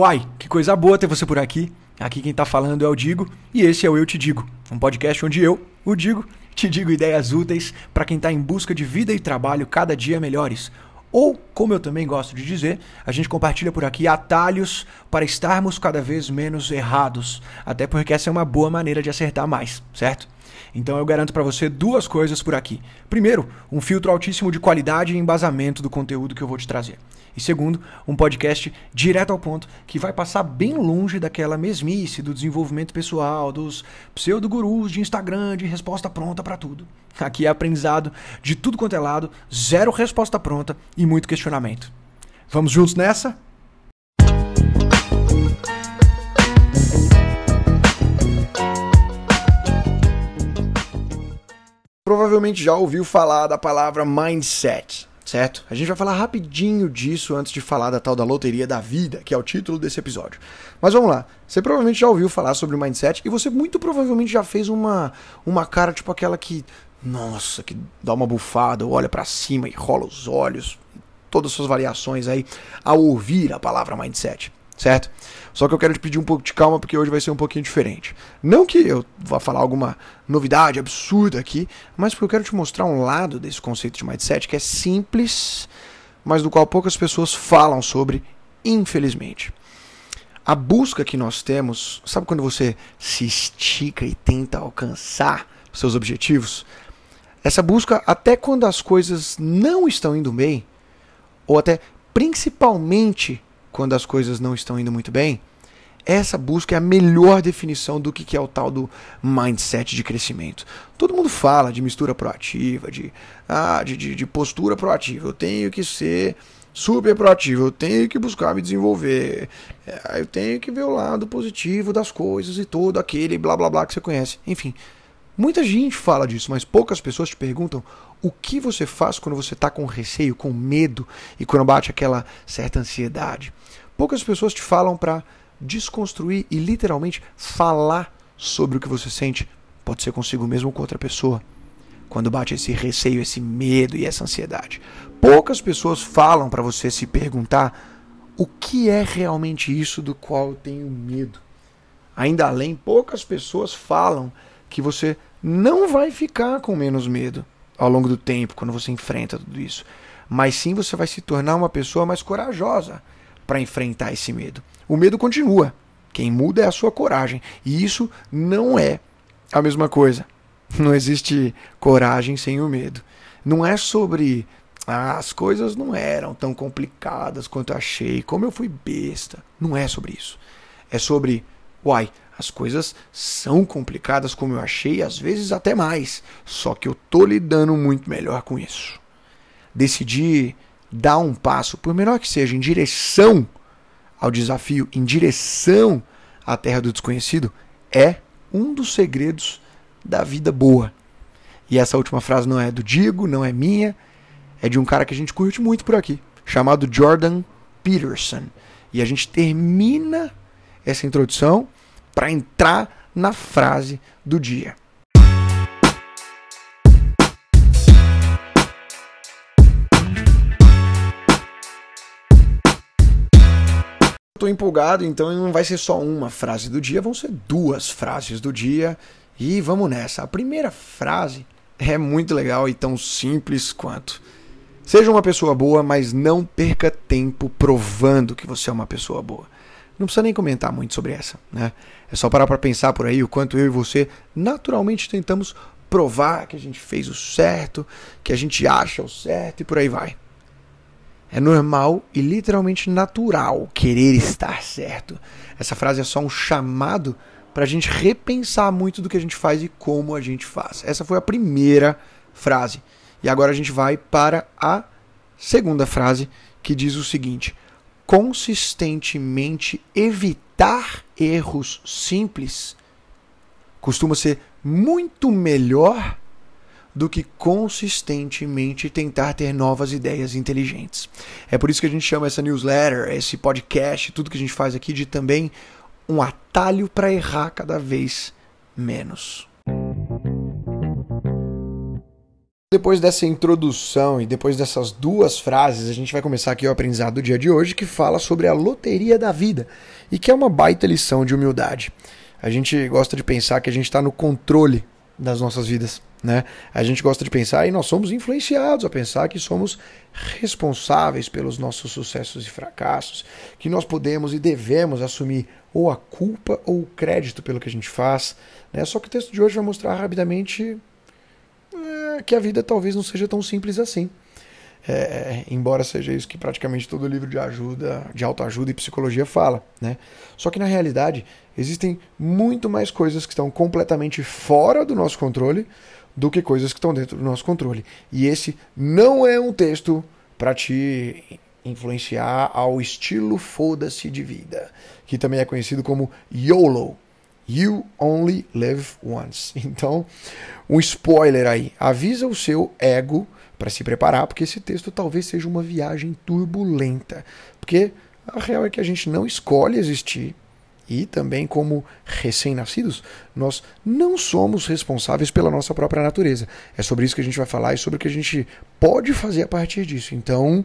Uai, que coisa boa ter você por aqui. Aqui quem tá falando é o Digo e esse é o Eu Te Digo, um podcast onde eu, o Digo, te digo ideias úteis para quem tá em busca de vida e trabalho cada dia melhores. Ou, como eu também gosto de dizer, a gente compartilha por aqui atalhos para estarmos cada vez menos errados, até porque essa é uma boa maneira de acertar mais, certo? Então eu garanto para você duas coisas por aqui. Primeiro, um filtro altíssimo de qualidade e embasamento do conteúdo que eu vou te trazer. E segundo, um podcast direto ao ponto que vai passar bem longe daquela mesmice do desenvolvimento pessoal, dos pseudo-gurus de Instagram, de resposta pronta para tudo. Aqui é aprendizado de tudo quanto é lado, zero resposta pronta e muito questionamento. Vamos juntos nessa? Provavelmente já ouviu falar da palavra mindset certo? A gente vai falar rapidinho disso antes de falar da tal da loteria da vida, que é o título desse episódio. Mas vamos lá. Você provavelmente já ouviu falar sobre mindset e você muito provavelmente já fez uma uma cara tipo aquela que nossa, que dá uma bufada, olha para cima e rola os olhos, todas as suas variações aí ao ouvir a palavra mindset certo? Só que eu quero te pedir um pouco de calma porque hoje vai ser um pouquinho diferente. Não que eu vá falar alguma novidade absurda aqui, mas porque eu quero te mostrar um lado desse conceito de mindset que é simples, mas do qual poucas pessoas falam sobre, infelizmente. A busca que nós temos, sabe quando você se estica e tenta alcançar seus objetivos? Essa busca, até quando as coisas não estão indo bem, ou até principalmente quando as coisas não estão indo muito bem, essa busca é a melhor definição do que é o tal do mindset de crescimento. Todo mundo fala de mistura proativa, de, ah, de, de, de postura proativa. Eu tenho que ser super proativo, eu tenho que buscar me desenvolver, é, eu tenho que ver o lado positivo das coisas e todo aquele blá blá blá que você conhece. Enfim, muita gente fala disso, mas poucas pessoas te perguntam o que você faz quando você está com receio, com medo e quando bate aquela certa ansiedade. Poucas pessoas te falam para desconstruir e literalmente falar sobre o que você sente. Pode ser consigo mesmo ou com outra pessoa. Quando bate esse receio, esse medo e essa ansiedade. Poucas pessoas falam para você se perguntar o que é realmente isso do qual eu tenho medo. Ainda além, poucas pessoas falam que você não vai ficar com menos medo ao longo do tempo quando você enfrenta tudo isso. Mas sim você vai se tornar uma pessoa mais corajosa para enfrentar esse medo. O medo continua. Quem muda é a sua coragem. E isso não é a mesma coisa. Não existe coragem sem o medo. Não é sobre ah, as coisas não eram tão complicadas quanto achei, como eu fui besta. Não é sobre isso. É sobre, uai, as coisas são complicadas como eu achei, às vezes até mais. Só que eu tô lidando muito melhor com isso. Decidi dar um passo, por menor que seja, em direção ao desafio, em direção à terra do desconhecido, é um dos segredos da vida boa. E essa última frase não é do Digo, não é minha, é de um cara que a gente curte muito por aqui, chamado Jordan Peterson. E a gente termina essa introdução para entrar na frase do dia. Estou empolgado, então não vai ser só uma frase do dia, vão ser duas frases do dia. E vamos nessa. A primeira frase é muito legal e tão simples quanto. Seja uma pessoa boa, mas não perca tempo provando que você é uma pessoa boa. Não precisa nem comentar muito sobre essa, né? É só parar para pensar por aí o quanto eu e você naturalmente tentamos provar que a gente fez o certo, que a gente acha o certo e por aí vai. É normal e literalmente natural querer estar certo. Essa frase é só um chamado para a gente repensar muito do que a gente faz e como a gente faz. Essa foi a primeira frase. E agora a gente vai para a segunda frase, que diz o seguinte: consistentemente evitar erros simples costuma ser muito melhor do que consistentemente tentar ter novas ideias inteligentes. É por isso que a gente chama essa newsletter, esse podcast, tudo que a gente faz aqui de também um atalho para errar cada vez menos. Depois dessa introdução e depois dessas duas frases, a gente vai começar aqui o aprendizado do dia de hoje que fala sobre a loteria da vida e que é uma baita lição de humildade. A gente gosta de pensar que a gente está no controle das nossas vidas, né? A gente gosta de pensar e nós somos influenciados a pensar que somos responsáveis pelos nossos sucessos e fracassos, que nós podemos e devemos assumir ou a culpa ou o crédito pelo que a gente faz, né? Só que o texto de hoje vai mostrar rapidamente é, que a vida talvez não seja tão simples assim. É, é, embora seja isso que praticamente todo livro de ajuda, de autoajuda e psicologia fala, né? Só que na realidade existem muito mais coisas que estão completamente fora do nosso controle do que coisas que estão dentro do nosso controle. E esse não é um texto para te influenciar ao estilo foda-se de vida, que também é conhecido como YOLO, You Only Live Once. Então, um spoiler aí. Avisa o seu ego para se preparar, porque esse texto talvez seja uma viagem turbulenta. Porque a real é que a gente não escolhe existir. E também, como recém-nascidos, nós não somos responsáveis pela nossa própria natureza. É sobre isso que a gente vai falar e sobre o que a gente pode fazer a partir disso. Então,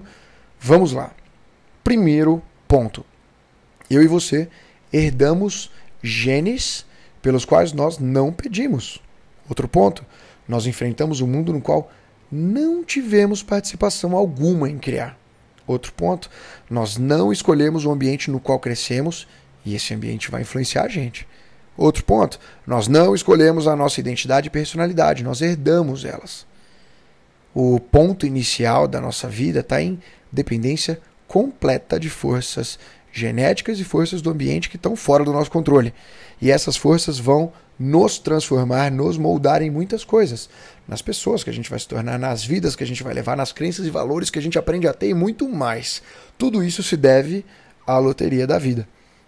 vamos lá. Primeiro ponto. Eu e você herdamos genes pelos quais nós não pedimos. Outro ponto, nós enfrentamos um mundo no qual não tivemos participação alguma em criar. Outro ponto, nós não escolhemos o ambiente no qual crescemos e esse ambiente vai influenciar a gente. Outro ponto, nós não escolhemos a nossa identidade e personalidade, nós herdamos elas. O ponto inicial da nossa vida está em dependência completa de forças genéticas e forças do ambiente que estão fora do nosso controle. E essas forças vão nos transformar, nos moldar em muitas coisas. Nas pessoas que a gente vai se tornar, nas vidas que a gente vai levar, nas crenças e valores que a gente aprende a ter e muito mais. Tudo isso se deve à loteria da vida.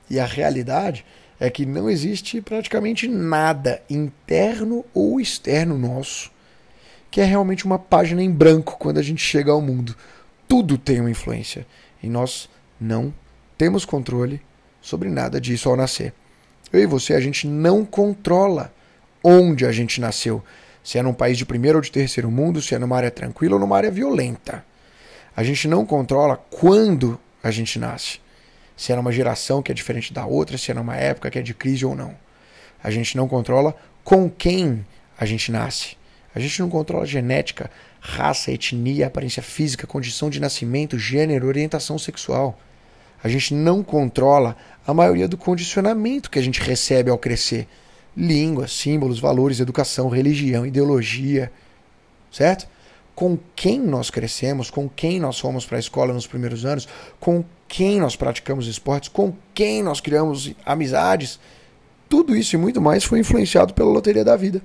E a realidade é que não existe praticamente nada interno ou externo nosso que é realmente uma página em branco quando a gente chega ao mundo. Tudo tem uma influência e nós não temos controle sobre nada disso ao nascer. Eu e você, a gente não controla onde a gente nasceu. Se é num país de primeiro ou de terceiro mundo, se é numa área tranquila ou numa área violenta. A gente não controla quando a gente nasce. Se é numa geração que é diferente da outra, se é numa época que é de crise ou não. A gente não controla com quem a gente nasce. A gente não controla genética, raça, etnia, aparência física, condição de nascimento, gênero, orientação sexual. A gente não controla a maioria do condicionamento que a gente recebe ao crescer. Língua, símbolos, valores, educação, religião, ideologia. Certo? Com quem nós crescemos, com quem nós fomos para a escola nos primeiros anos, com quem nós praticamos esportes, com quem nós criamos amizades. Tudo isso e muito mais foi influenciado pela loteria da vida.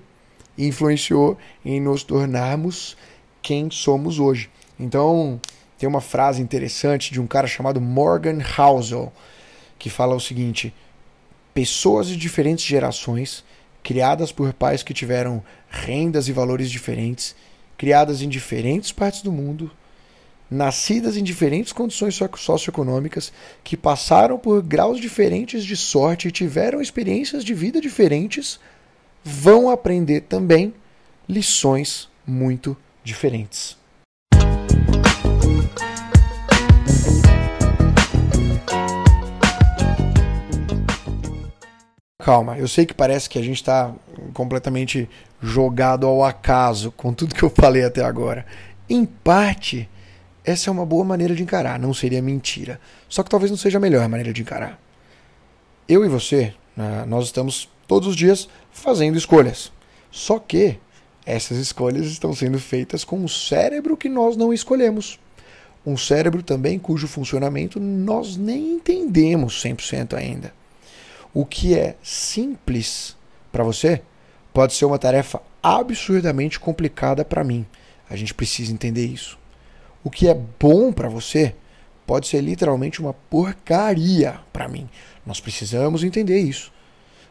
Influenciou em nos tornarmos quem somos hoje. Então, tem uma frase interessante de um cara chamado Morgan Housel, que fala o seguinte: pessoas de diferentes gerações, criadas por pais que tiveram rendas e valores diferentes, criadas em diferentes partes do mundo, nascidas em diferentes condições socioeconômicas, que passaram por graus diferentes de sorte e tiveram experiências de vida diferentes, vão aprender também lições muito diferentes. Calma, eu sei que parece que a gente está completamente jogado ao acaso com tudo que eu falei até agora. Em parte, essa é uma boa maneira de encarar, não seria mentira. Só que talvez não seja a melhor maneira de encarar. Eu e você, né, nós estamos todos os dias fazendo escolhas. Só que essas escolhas estão sendo feitas com um cérebro que nós não escolhemos. Um cérebro também cujo funcionamento nós nem entendemos 100% ainda. O que é simples para você pode ser uma tarefa absurdamente complicada para mim. A gente precisa entender isso. O que é bom para você pode ser literalmente uma porcaria para mim. Nós precisamos entender isso.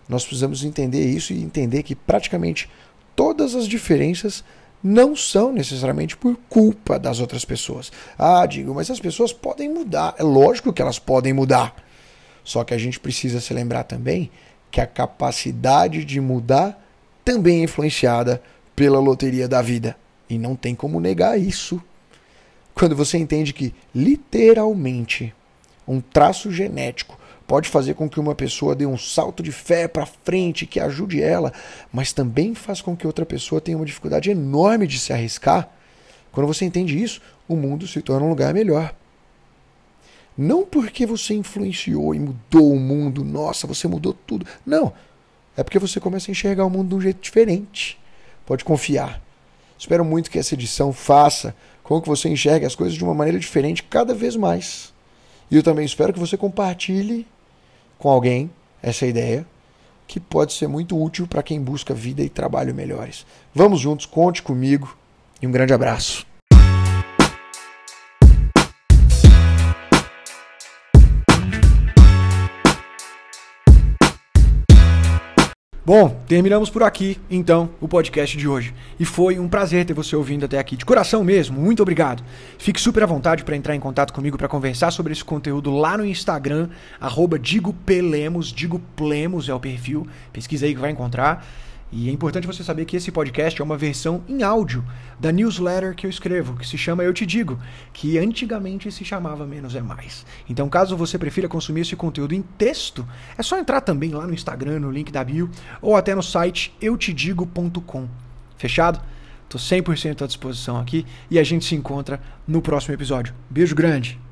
Nós precisamos entender isso e entender que praticamente todas as diferenças não são necessariamente por culpa das outras pessoas. Ah, digo, mas as pessoas podem mudar. É lógico que elas podem mudar. Só que a gente precisa se lembrar também que a capacidade de mudar também é influenciada pela loteria da vida. E não tem como negar isso. Quando você entende que, literalmente, um traço genético pode fazer com que uma pessoa dê um salto de fé para frente, que ajude ela, mas também faz com que outra pessoa tenha uma dificuldade enorme de se arriscar. Quando você entende isso, o mundo se torna um lugar melhor. Não porque você influenciou e mudou o mundo, nossa, você mudou tudo. Não. É porque você começa a enxergar o mundo de um jeito diferente. Pode confiar. Espero muito que essa edição faça com que você enxergue as coisas de uma maneira diferente cada vez mais. E eu também espero que você compartilhe com alguém essa ideia, que pode ser muito útil para quem busca vida e trabalho melhores. Vamos juntos, conte comigo e um grande abraço. Bom, terminamos por aqui, então, o podcast de hoje. E foi um prazer ter você ouvindo até aqui. De coração mesmo, muito obrigado. Fique super à vontade para entrar em contato comigo para conversar sobre esse conteúdo lá no Instagram, arroba Digo Pelemos, Digo Plemos é o perfil. Pesquisa aí que vai encontrar. E é importante você saber que esse podcast é uma versão em áudio da newsletter que eu escrevo, que se chama Eu Te Digo, que antigamente se chamava Menos é Mais. Então, caso você prefira consumir esse conteúdo em texto, é só entrar também lá no Instagram, no link da bio, ou até no site eutedigo.com. Fechado? Tô 100% à disposição aqui e a gente se encontra no próximo episódio. Beijo grande!